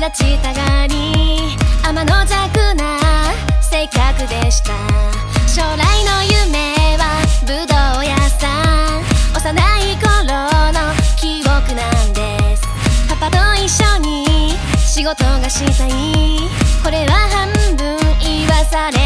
立ちたがり天の弱な性格でした将来の夢はぶどう屋さん。幼い頃の記憶なんです。パパと一緒に仕事がしたい。これは半分言わされ